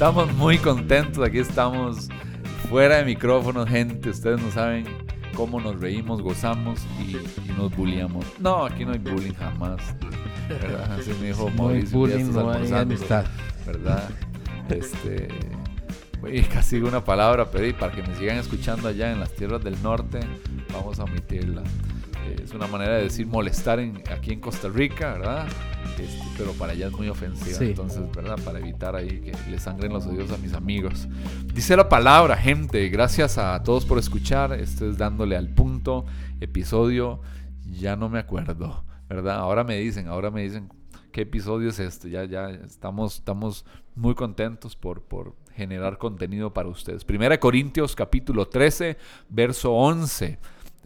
Estamos muy contentos, aquí estamos fuera de micrófonos, gente. Ustedes no saben cómo nos reímos, gozamos y, nos bulliamos. No, aquí no hay bullying jamás. ¿verdad? Así me dijo Mauricio. No hay bullying, no hay amistad. ¿Verdad? Este. casi una palabra pedí para que me sigan escuchando allá en las tierras del norte. Vamos a omitirla. Es una manera de decir molestar en, aquí en Costa Rica, ¿verdad? Este, pero para allá es muy ofensiva. Entonces, ¿verdad? Para evitar ahí que le sangren los oídos a mis amigos. Dice la palabra, gente. Gracias a todos por escuchar. Esto es dándole al punto. Episodio, ya no me acuerdo, ¿verdad? Ahora me dicen, ahora me dicen qué episodio es este. Ya, ya estamos, estamos muy contentos por, por generar contenido para ustedes. Primera Corintios capítulo 13, verso 11.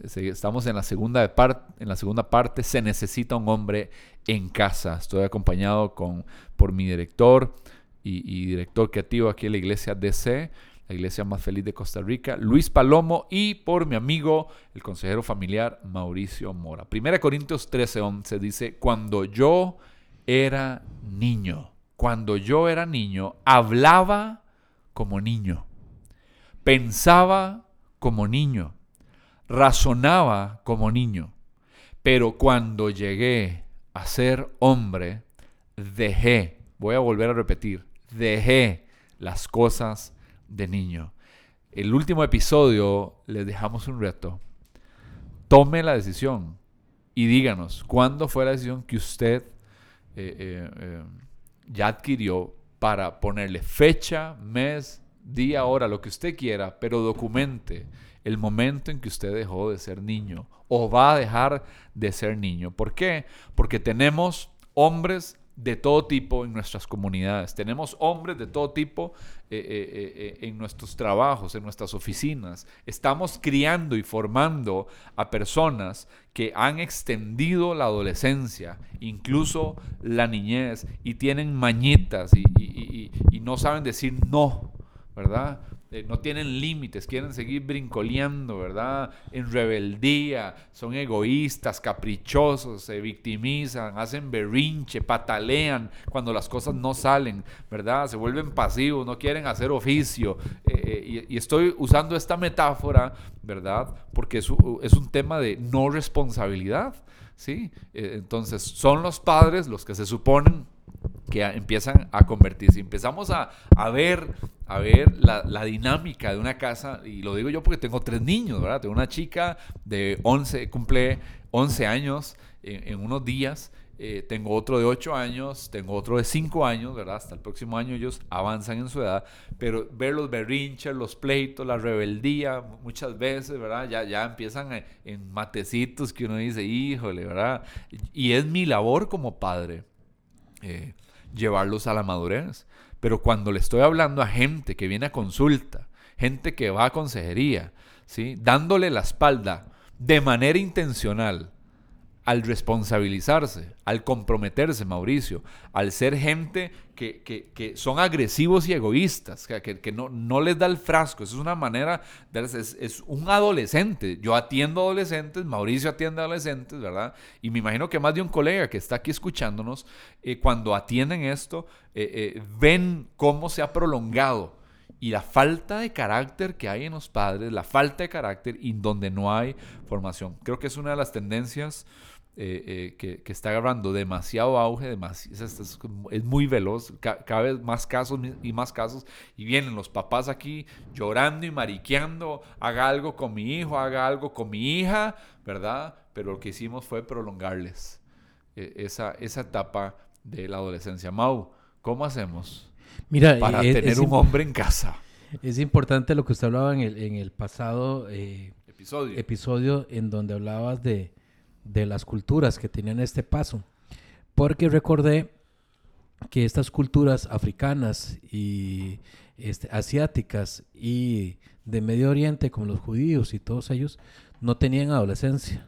Estamos en la, segunda en la segunda parte. Se necesita un hombre en casa. Estoy acompañado con, por mi director y, director creativo aquí en la iglesia DC, la iglesia más feliz de Costa Rica, Luis Palomo, y por mi amigo, el consejero familiar Mauricio Mora. Primera Corintios 13:11 dice, cuando yo era niño, cuando yo era niño, hablaba como niño, pensaba como niño razonaba como niño, pero cuando llegué a ser hombre, dejé, voy a volver a repetir, dejé las cosas de niño. El último episodio les dejamos un reto. Tome la decisión y díganos cuándo fue la decisión que usted eh, eh, eh, ya adquirió para ponerle fecha, mes, día, hora, lo que usted quiera, pero documente el momento en que usted dejó de ser niño o va a dejar de ser niño. ¿Por qué? Porque tenemos hombres de todo tipo en nuestras comunidades. Tenemos hombres de todo tipo eh, eh, eh, en nuestros trabajos, en nuestras oficinas. Estamos criando y formando a personas que han extendido la adolescencia, incluso la niñez, y tienen mañitas y no saben decir no, ¿verdad? Eh, no tienen límites, quieren seguir brincoleando, ¿verdad? En rebeldía, son egoístas, caprichosos, se victimizan, hacen berrinche, patalean cuando las cosas no salen, ¿verdad? Se vuelven pasivos, no quieren hacer oficio. Eh, eh, y, estoy usando esta metáfora, ¿verdad? Porque es, es un tema de no responsabilidad, ¿sí? entonces, son los padres los que se suponen que empiezan a convertirse. Empezamos a, ver, a ver la, dinámica de una casa, y lo digo yo porque tengo tres niños, ¿verdad? Tengo una chica de 11, cumple 11 años en, unos días, eh, tengo otro de 8 años, tengo otro de 5 años, ¿verdad? Hasta el próximo año ellos avanzan en su edad, pero ver los berrinches, los pleitos, la rebeldía, muchas veces, ¿verdad? Ya, ya empiezan en matecitos que uno dice, híjole, ¿verdad? Y es mi labor como padre. Eh, llevarlos a la madurez. Pero cuando le estoy hablando a gente que viene a consulta, gente que va a consejería, ¿sí? dándole la espalda de manera intencional al responsabilizarse, al comprometerse, Mauricio, al ser gente que, son agresivos y egoístas, que, no, no, les da el frasco, eso es una manera, de, es, es, un adolescente, yo atiendo adolescentes, Mauricio atiende adolescentes, ¿verdad? Y me imagino que más de un colega que está aquí escuchándonos, eh, cuando atienden esto, eh, eh, ven cómo se ha prolongado y la falta de carácter que hay en los padres, la falta de carácter y donde no hay formación. Creo que es una de las tendencias eh, eh, que, está agarrando demasiado auge, es, muy veloz, cada vez más casos y más casos, y vienen los papás aquí llorando y mariqueando, haga algo con mi hijo, haga algo con mi hija, ¿verdad? Pero lo que hicimos fue prolongarles eh, esa, esa etapa de la adolescencia. Mau, ¿cómo hacemos Mira, para tener un hombre en casa? Es importante lo que usted hablaba en el, en el pasado episodio. episodio en donde hablabas de de las culturas que tenían este paso. Porque recordé que estas culturas africanas y este, asiáticas y de Medio Oriente, como los judíos y todos ellos, no tenían adolescencia.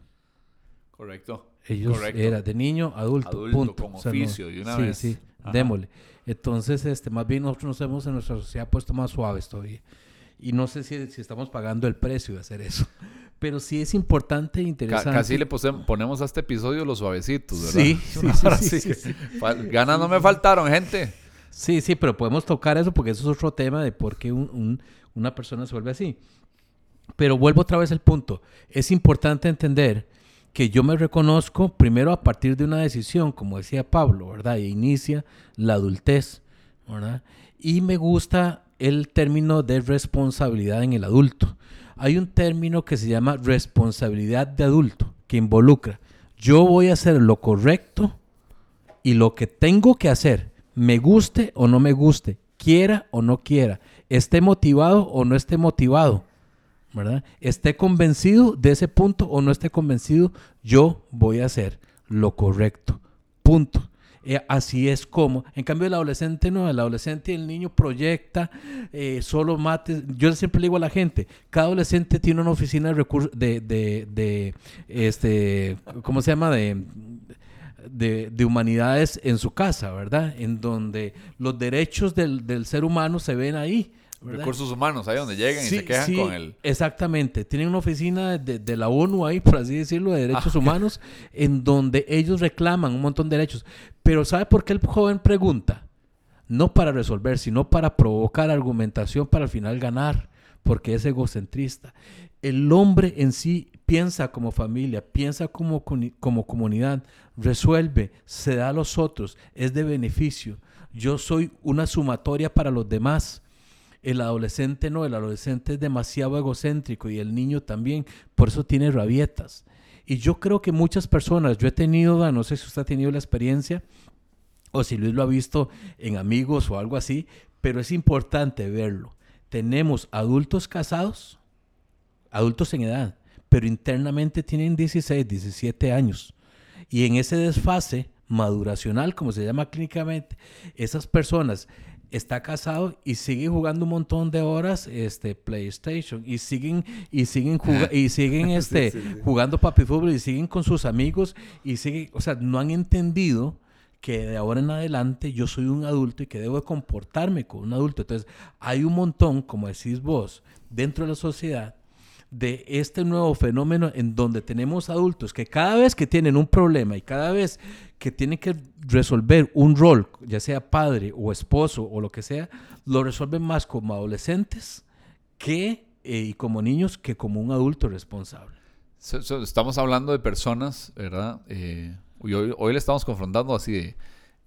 Correcto. Ellos eran de niño, adulto, adulto punto. como oficio, de una vez. Sí, démosle. Entonces, este, más bien nosotros nos hemos en nuestra sociedad puesto más suaves todavía. Y no sé si, si estamos pagando el precio de hacer eso pero sí es importante e interesante. casi le ponemos a este episodio los suavecitos, ¿verdad? Sí, sí, sí, Ganas no me faltaron, gente. Sí, sí, pero podemos tocar eso porque eso es otro tema de por qué una persona se vuelve así. Pero vuelvo otra vez al punto. Es importante entender que yo me reconozco primero a partir de una decisión, como decía Pablo, ¿verdad? Y inicia la adultez, ¿verdad? Y me gusta el término de responsabilidad en el adulto. Hay un término que se llama responsabilidad de adulto, que involucra, yo voy a hacer lo correcto y lo que tengo que hacer, me guste o no me guste, quiera o no quiera, esté motivado o no esté motivado, ¿verdad? Esté convencido de ese punto o no esté convencido, yo voy a hacer lo correcto. Punto. Eh, así es como. En cambio, el adolescente no. El adolescente y el niño proyecta eh, solo mates. Yo siempre le digo a la gente: cada adolescente tiene una oficina de recursos, de, de, este, ¿cómo se llama? De, de, humanidades en su casa, ¿verdad? En donde los derechos del, del ser humano se ven ahí. Recursos humanos, ahí donde llegan y se quejan con él. Exactamente. Tienen una oficina de, la ONU ahí, por así decirlo, de derechos ah. humanos, en donde ellos reclaman un montón de derechos. Pero ¿sabe por qué el joven pregunta? No para resolver, sino para provocar argumentación para al final ganar, porque es egocentrista. El hombre en sí piensa como familia, piensa como, como comunidad, resuelve, se da a los otros, es de beneficio. Yo soy una sumatoria para los demás el adolescente no, el adolescente es demasiado egocéntrico y el niño también, por eso tiene rabietas. Y yo creo que muchas personas, yo he tenido, no sé si usted ha tenido la experiencia o si Luis lo ha visto en amigos o algo así, pero es importante verlo. Tenemos adultos casados, adultos en edad, pero internamente tienen 16, 17 años. Y en ese desfase maduracional, como se llama clínicamente, esas personas está casado y sigue jugando un montón de horas este PlayStation y siguen y siguen y siguen este jugando papi fútbol y siguen con sus amigos y siguen, o sea, no han entendido que de ahora en adelante yo soy un adulto y que debo comportarme como un adulto. Entonces, hay un montón, como decís vos, dentro de la sociedad de este nuevo fenómeno en donde tenemos adultos que cada vez que tienen un problema y cada vez que tienen que resolver un rol, ya sea padre o esposo o lo que sea, lo resuelven más como adolescentes que eh, y como niños que como un adulto responsable. estamos hablando de personas, ¿verdad? Eh, hoy, le estamos confrontando así de,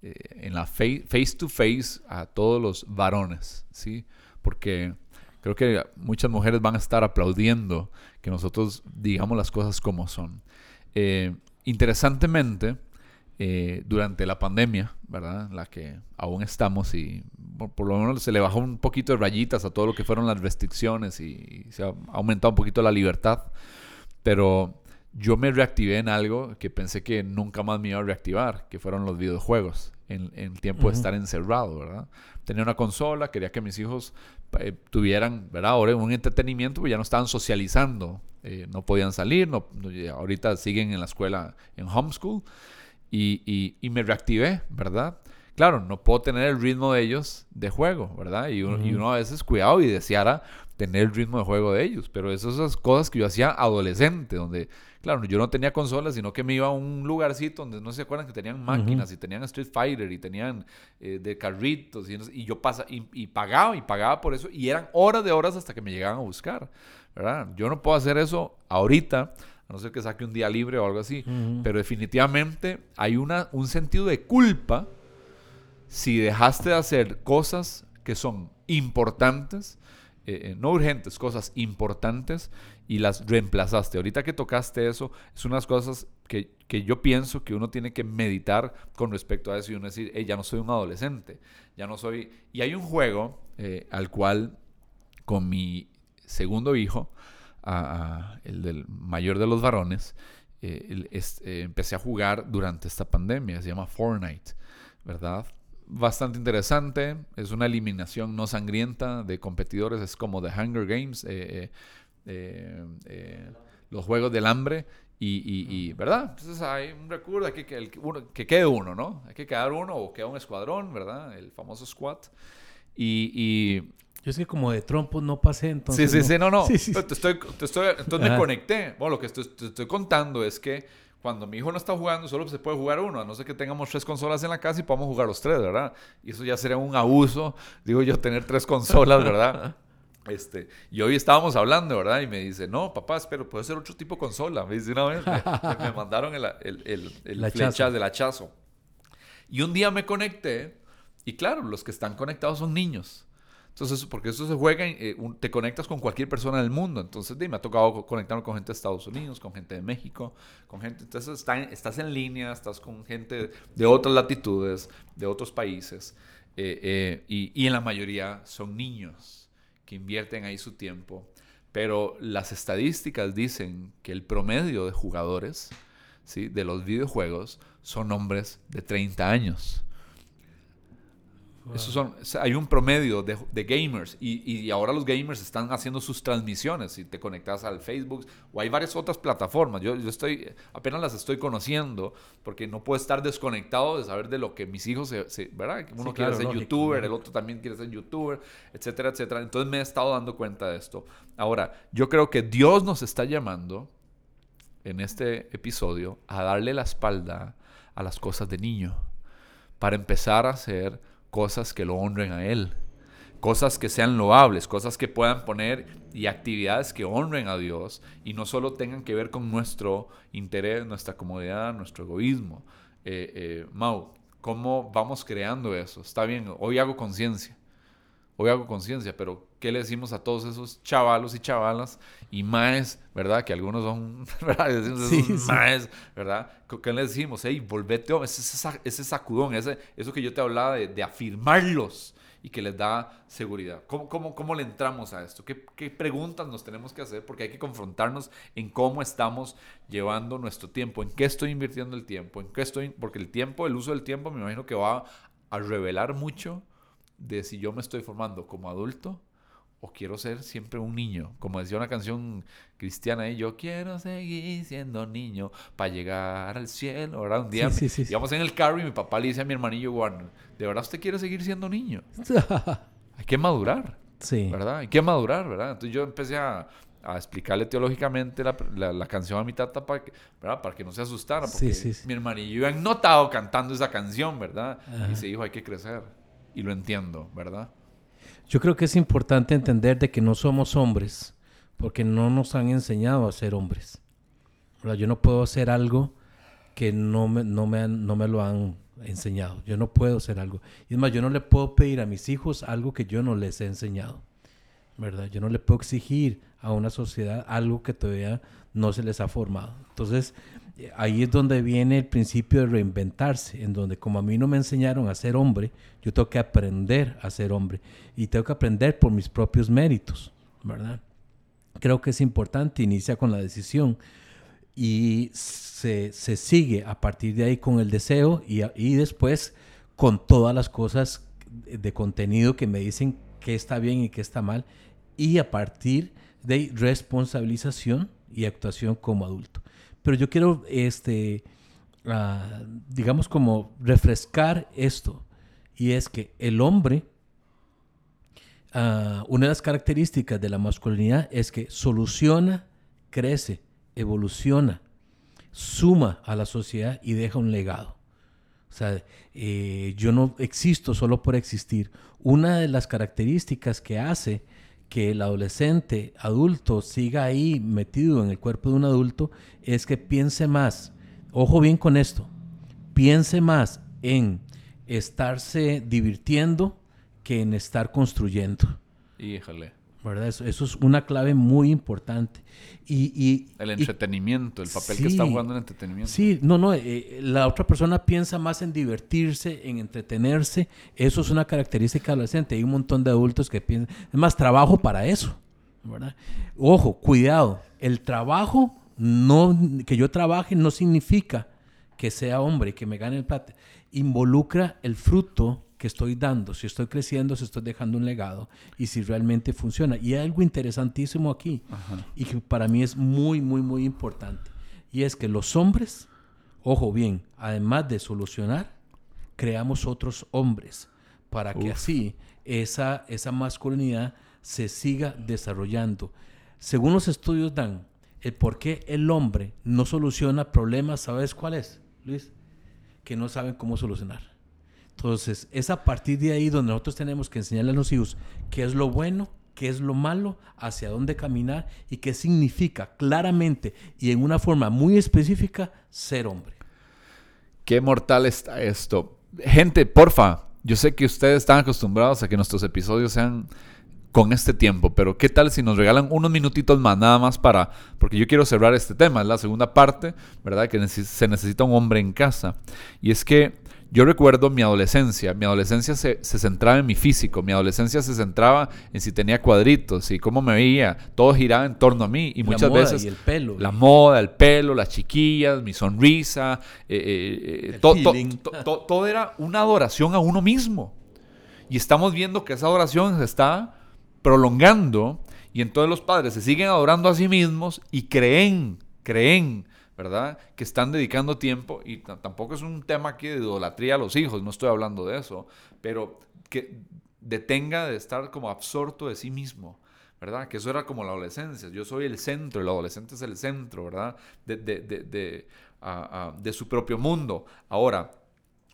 eh, en la face, face to face a todos los varones, ¿sí? Porque Creo que muchas mujeres van a estar aplaudiendo que nosotros digamos las cosas como son. Eh, interesantemente, eh, durante la pandemia, ¿verdad? La que aún estamos y por, lo menos se le bajó un poquito de rayitas a todo lo que fueron las restricciones y, se ha aumentado un poquito la libertad. Pero yo me reactivé en algo que pensé que nunca más me iba a reactivar, que fueron los videojuegos en, el tiempo de estar encerrado, ¿verdad? Tenía una consola, quería que mis hijos eh, tuvieran, ¿verdad? Ahora un entretenimiento, pues ya no estaban socializando, eh, no podían salir, no, ahorita siguen en la escuela en homeschool y, y, me reactivé, ¿verdad? Claro, no puedo tener el ritmo de ellos de juego, ¿verdad? Y uno, y uno a veces cuidado y deseara tener el ritmo de juego de ellos, pero esas son cosas que yo hacía adolescente, donde Claro, yo no tenía consolas, sino que me iba a un lugarcito donde no se acuerdan que tenían máquinas y tenían Street Fighter y tenían eh, de carritos y, yo pasaba y, pagaba y pagaba por eso y eran horas de horas hasta que me llegaban a buscar, ¿verdad? Yo no puedo hacer eso ahorita, a no ser que saque un día libre o algo así, pero definitivamente hay una, un sentido de culpa si dejaste de hacer cosas que son importantes eh, eh, no urgentes, cosas importantes y las reemplazaste. Ahorita que tocaste eso, es unas cosas que, yo pienso que uno tiene que meditar con respecto a eso y uno decir, ya no soy un adolescente, ya no soy... Y hay un juego eh, al cual con mi segundo hijo, el del mayor de los varones, empecé a jugar durante esta pandemia, se llama Fortnite, ¿verdad? Bastante interesante. Es una eliminación no sangrienta de competidores. Es como The Hunger Games, eh, eh, eh, los Juegos del Hambre. Y, ¿verdad? Entonces hay un recurso, hay que, que, que quede uno, ¿no? Hay que quedar uno o queda un escuadrón, ¿verdad? El famoso squad. Y, yo es que como de trompo no pasé, entonces. Sí, sí, sí, no, no. Te estoy, te estoy, entonces me conecté. Bueno, lo que te estoy contando es que cuando mi hijo no está jugando, solo se puede jugar uno, a no ser que tengamos tres consolas en la casa y podamos jugar los tres, ¿verdad? Y eso ya sería un abuso, digo yo, tener tres consolas, ¿verdad? Este, y hoy estábamos hablando, ¿verdad? Y me dice, no, papá, espero, puede ser otro tipo de consola. Me dice una vez, me, mandaron el, el, el, flecha del hachazo. Y un día me conecté, y claro, los que están conectados son niños. Entonces, porque eso se juega, eh, te conectas con cualquier persona del mundo. Entonces, me ha tocado conectarme con gente de Estados Unidos, con gente de México, con gente. Entonces, estás en línea, estás con gente de otras latitudes, de otros países. Eh, eh, y, y, en la mayoría son niños que invierten ahí su tiempo. Pero las estadísticas dicen que el promedio de jugadores ¿sí? de los videojuegos son hombres de 30 años son, hay un promedio de, de gamers y, y, ahora los gamers están haciendo sus transmisiones. Si te conectas al Facebook o hay varias otras plataformas. Yo, yo estoy, apenas las estoy conociendo porque no puedo estar desconectado de saber de lo que mis hijos, se, ¿verdad? Uno quiere ser youtuber, el otro también quiere ser youtuber, etcétera, etcétera. Entonces me he estado dando cuenta de esto. Ahora, yo creo que Dios nos está llamando en este episodio a darle la espalda a las cosas de niño para empezar a hacer cosas que lo honren a Él, cosas que sean loables, cosas que puedan poner y actividades que honren a Dios y no solo tengan que ver con nuestro interés, nuestra comodidad, nuestro egoísmo. Eh, eh, Mau, ¿cómo vamos creando eso? Está bien, hoy hago conciencia, hoy hago conciencia, pero ¿qué le decimos a todos esos chavalos y chavalas y maes, verdad? Que algunos son, ¿verdad? Sí, maes, ¿verdad? ¿Qué le decimos? Hey, volvete, ese, ese sacudón, ese, eso que yo te hablaba de, afirmarlos y que les da seguridad. ¿Cómo, cómo, cómo le entramos a esto? ¿Qué, ¿Qué, preguntas nos tenemos que hacer? Porque hay que confrontarnos en cómo estamos llevando nuestro tiempo, en qué estoy invirtiendo el tiempo, en qué estoy... Porque el tiempo, el uso del tiempo, me imagino que va a revelar mucho de si yo me estoy formando como adulto o quiero ser siempre un niño. Como decía una canción cristiana, y yo quiero seguir siendo niño para llegar al cielo. Ahora un día sí, íbamos en el carro y mi papá le dice a mi hermanillo Warner, ¿de verdad usted quiere seguir siendo niño? Hay que madurar. Sí. ¿Verdad? Hay que madurar, ¿verdad? Entonces yo empecé a, a explicarle teológicamente la, la, canción a mi tata para que, ¿verdad? para que no se asustara. Porque mi hermanillo han notado cantando esa canción, ¿verdad? Y se dijo, hay que crecer. Y lo entiendo, ¿verdad? Yo creo que es importante entender de que no somos hombres porque no nos han enseñado a ser hombres. Yo no puedo hacer algo que no me, no, me no me lo han enseñado. Yo no puedo hacer algo. Y es más, yo no le puedo pedir a mis hijos algo que yo no les he enseñado. ¿verdad? Yo no le puedo exigir a una sociedad algo que todavía no se les ha formado. Entonces, ahí es donde viene el principio de reinventarse, en donde como a mí no me enseñaron a ser hombre, yo tengo que aprender a ser hombre y tengo que aprender por mis propios méritos, ¿verdad? Creo que es importante, inicia con la decisión y se, sigue a partir de ahí con el deseo y, y después con todas las cosas de contenido que me dicen qué está bien y qué está mal y a partir de responsabilización y actuación como adulto. Pero yo quiero, este, ah, digamos, como refrescar esto. Y es que el hombre, ah, una de las características de la masculinidad es que soluciona, crece, evoluciona, suma a la sociedad y deja un legado. O sea, eh, yo no existo solo por existir. Una de las características que hace que el adolescente adulto siga ahí metido en el cuerpo de un adulto es que piense más, ojo bien con esto, piense más en estarse divirtiendo que en estar construyendo. Híjole. ¿Verdad? Eso, es una clave muy importante. Y, el entretenimiento, el papel que está jugando el entretenimiento. Sí, no, no, eh, la otra persona piensa más en divertirse, en entretenerse. Eso es una característica adolescente. Hay un montón de adultos que piensan, es más trabajo para eso, ¿verdad? Ojo, cuidado, el trabajo, no, que yo trabaje no significa que sea hombre que me gane el plata. Involucra el fruto que estoy dando, si estoy creciendo, si estoy dejando un legado y si realmente funciona. Y hay algo interesantísimo aquí y que para mí es muy, muy, muy importante. Y es que los hombres, ojo bien, además de solucionar, creamos otros hombres para que así esa, esa masculinidad se siga desarrollando. Según los estudios dan el por qué el hombre no soluciona problemas, ¿sabes cuál es, Luis? Que no saben cómo solucionar. Entonces, es a partir de ahí donde nosotros tenemos que enseñarle a los hijos qué es lo bueno, qué es lo malo, hacia dónde caminar y qué significa claramente y en una forma muy específica ser hombre. Qué mortal está esto. Gente, porfa, yo sé que ustedes están acostumbrados a que nuestros episodios sean con este tiempo, pero ¿qué tal si nos regalan unos minutitos más nada más para, porque yo quiero cerrar este tema, es la segunda parte, ¿verdad? Que se necesita un hombre en casa. Y es que yo recuerdo mi adolescencia, mi adolescencia se, centraba en mi físico, mi adolescencia se centraba en si tenía cuadritos y cómo me veía, todo giraba en torno a mí y muchas veces... el pelo. La moda, el pelo, las chiquillas, mi sonrisa, eh, eh, eh, todo era una adoración a uno mismo. Y estamos viendo que esa adoración se está prolongando y entonces los padres se siguen adorando a sí mismos y creen, creen ¿verdad? Que están dedicando tiempo, y tampoco es un tema aquí de idolatría a los hijos, no estoy hablando de eso, pero que detenga de estar como absorto de sí mismo, ¿verdad? Que eso era como la adolescencia, yo soy el centro, el adolescente es el centro, ¿verdad? De, de, de, de su propio mundo. Ahora,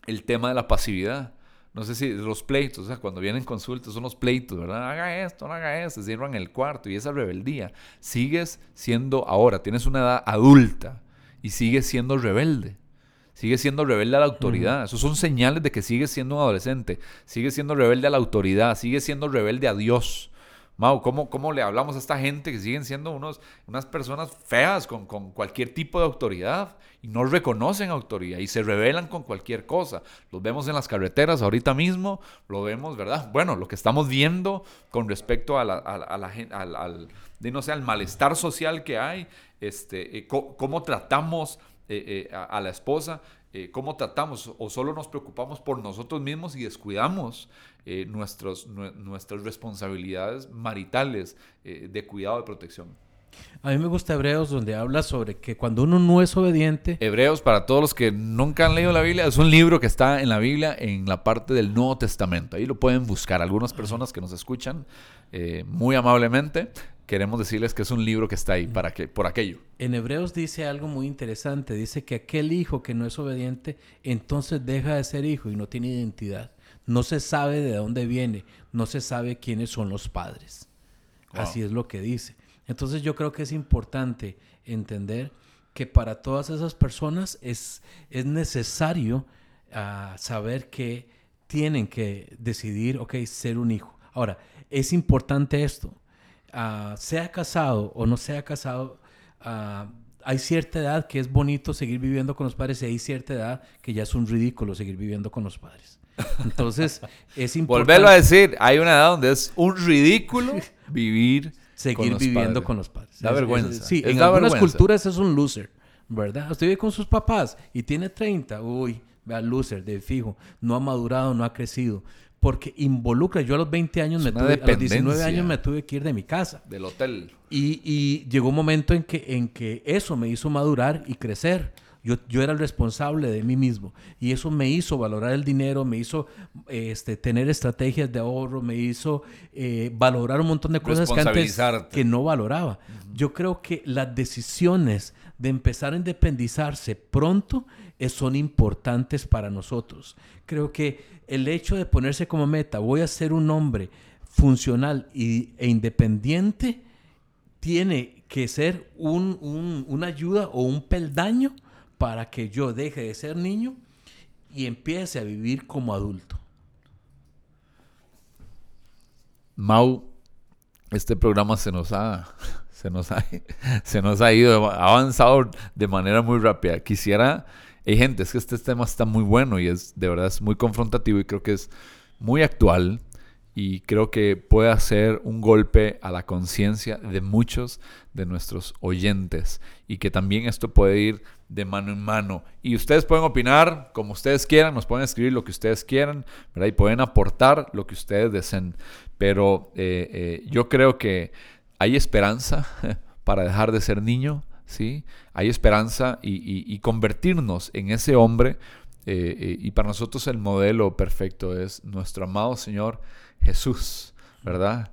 el tema de la pasividad. No sé si los pleitos, o sea, cuando vienen consultas son los pleitos, ¿verdad? Haga esto, no haga esto, cierran el cuarto y esa rebeldía. Sigues siendo ahora, tienes una edad adulta, y sigue siendo rebelde. Sigue siendo rebelde a la autoridad. Esos son señales de que sigue siendo un adolescente. Sigue siendo rebelde a la autoridad. Sigue siendo rebelde a Dios. Mau, ¿cómo, ¿cómo, le hablamos a esta gente que siguen siendo unos, unas personas feas con, con, cualquier tipo de autoridad y no reconocen autoridad y se rebelan con cualquier cosa? Los vemos en las carreteras ahorita mismo, lo vemos, ¿verdad? Bueno, lo que estamos viendo con respecto a la, a, la, al, al, de, no sé, al malestar social que hay este, eh, cómo, tratamos eh, eh, a, la esposa, cómo tratamos o solo nos preocupamos por nosotros mismos y descuidamos nuestros, nuestras responsabilidades maritales de cuidado, de protección. A mí me gusta Hebreos donde habla sobre que cuando uno no es obediente... Hebreos, para todos los que nunca han leído la Biblia, es un libro que está en la Biblia en la parte del Nuevo Testamento. Ahí lo pueden buscar. Algunas personas que nos escuchan muy amablemente queremos decirles que es un libro que está ahí para que, por aquello. En Hebreos dice algo muy interesante. Dice que aquel hijo que no es obediente, entonces deja de ser hijo y no tiene identidad. No se sabe de dónde viene, no se sabe quiénes son los padres. Así es lo que dice. Entonces yo creo que es importante entender que para todas esas personas es, es necesario ah, saber que tienen que decidir, ok, ser un hijo. Ahora, es importante esto Ah, sea casado o no sea casado, ah, hay cierta edad que es bonito seguir viviendo con los padres y hay cierta edad que ya es un ridículo seguir viviendo con los padres. Entonces, es importante. Volverlo a decir, hay una edad donde es un ridículo vivir seguir viviendo con los padres. Da vergüenza. sí, en algunas culturas es un loser, ¿verdad? Usted vive con sus papás y tiene 30, uy, vea, loser, de fijo, no ha madurado, no ha crecido porque involucra. Yo a los 20 años, me tuve, a los 19 años me tuve que ir de mi casa. Del hotel. Y, llegó un momento en que, en que eso me hizo madurar y crecer. Yo, yo, era el responsable de mí mismo y eso me hizo valorar el dinero, me hizo este, tener estrategias de ahorro, me hizo eh, valorar un montón de cosas que antes que no valoraba. Yo creo que las decisiones de empezar a independizarse pronto son importantes para nosotros. Creo que el hecho de ponerse como meta, voy a ser un hombre funcional y, e independiente, tiene que ser un, una ayuda o un peldaño para que yo deje de ser niño y empiece a vivir como adulto. Mau, este programa se nos ha, se nos ha, se nos ha ido, ha avanzado de manera muy rápida. Quisiera hay gente, es que este tema está muy bueno y es de verdad es muy confrontativo y creo que es muy actual y creo que puede hacer un golpe a la conciencia de muchos de nuestros oyentes y que también esto puede ir de mano en mano. Y ustedes pueden opinar como ustedes quieran, nos pueden escribir lo que ustedes quieran, ¿verdad? Y pueden aportar lo que ustedes deseen. Pero eh, eh, yo creo que hay esperanza para dejar de ser niño, ¿sí? Hay esperanza y, convertirnos en ese hombre. Eh, eh, y para nosotros el modelo perfecto es nuestro amado Señor Jesús, ¿verdad?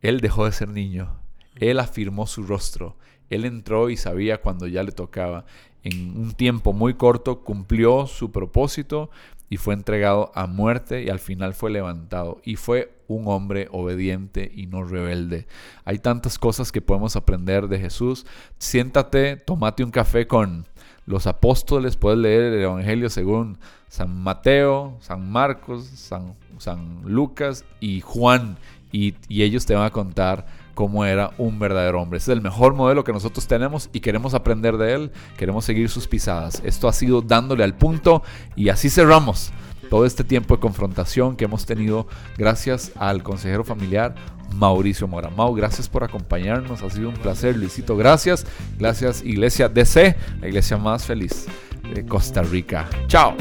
Él dejó de ser niño, Él afirmó su rostro, Él entró y sabía cuando ya le tocaba. En un tiempo muy corto cumplió su propósito y fue entregado a muerte y al final fue levantado y fue un hombre obediente y no rebelde. Hay tantas cosas que podemos aprender de Jesús. Siéntate, tomate un café con los apóstoles, puedes leer el Evangelio según San Mateo, San Marcos, San, Lucas y Juan y, ellos te van a contar cómo era un verdadero hombre. Es el mejor modelo que nosotros tenemos y queremos aprender de él, queremos seguir sus pisadas. Esto ha sido dándole al punto y así cerramos todo este tiempo de confrontación que hemos tenido gracias al consejero familiar Mauricio Mora. Mau, gracias por acompañarnos, ha sido un placer, Luisito, gracias. Gracias Iglesia DC, la iglesia más feliz de Costa Rica. Chao.